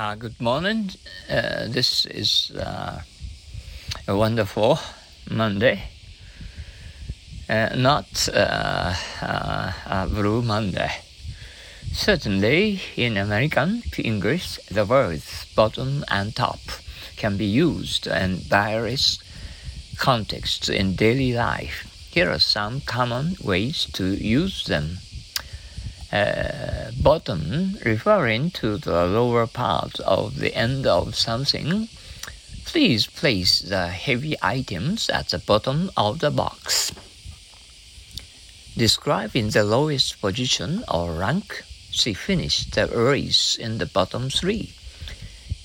Uh, good morning. Uh, this is uh, a wonderful Monday. Uh, not uh, uh, a blue Monday. Certainly, in American English, the words bottom and top can be used in various contexts in daily life. Here are some common ways to use them. Uh, bottom referring to the lower part of the end of something. Please place the heavy items at the bottom of the box. Describing the lowest position or rank, she finished the race in the bottom three,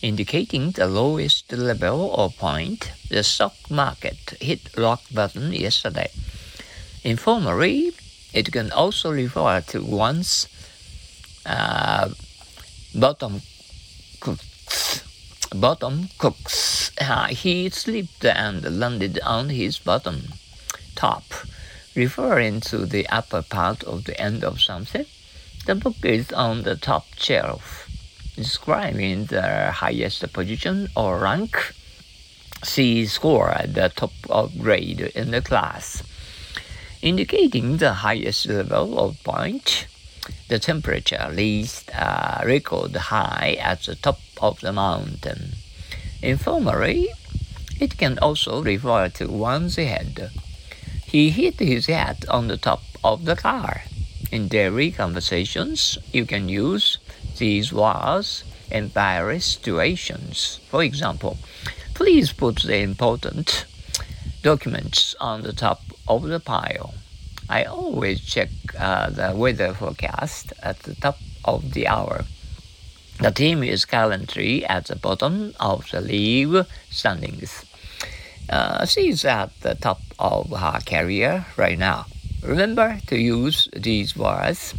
indicating the lowest level or point. The stock market hit rock bottom yesterday. Informally, it can also refer to one's uh, bottom cooks. Bottom cooks. Uh, he slipped and landed on his bottom top, referring to the upper part of the end of something. The book is on the top shelf, describing the highest position or rank. She scored at the top of grade in the class indicating the highest level of point. The temperature reached uh, a record high at the top of the mountain. Informally, it can also refer to one's head. He hit his head on the top of the car. In daily conversations, you can use these words in various situations. For example, please put the important documents on the top of the pile. I always check uh, the weather forecast at the top of the hour. The team is currently at the bottom of the league standings. Uh, she's at the top of her career right now. Remember to use these words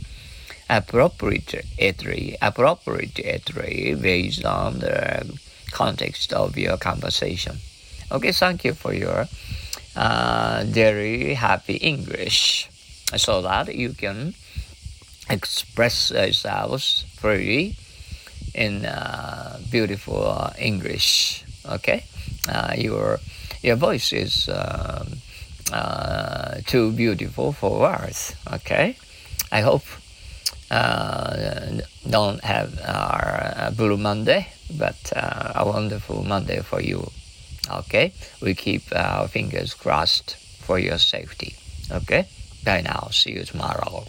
appropriately, appropriately based on the context of your conversation. Okay, thank you for your uh, very happy English so that you can express yourselves freely in uh, beautiful uh, English. Okay, uh, your your voice is um, uh, too beautiful for words. Okay, I hope uh, don't have our Blue Monday, but a wonderful Monday for you. Okay, we keep uh, our fingers crossed for your safety. Okay, bye now. See you tomorrow.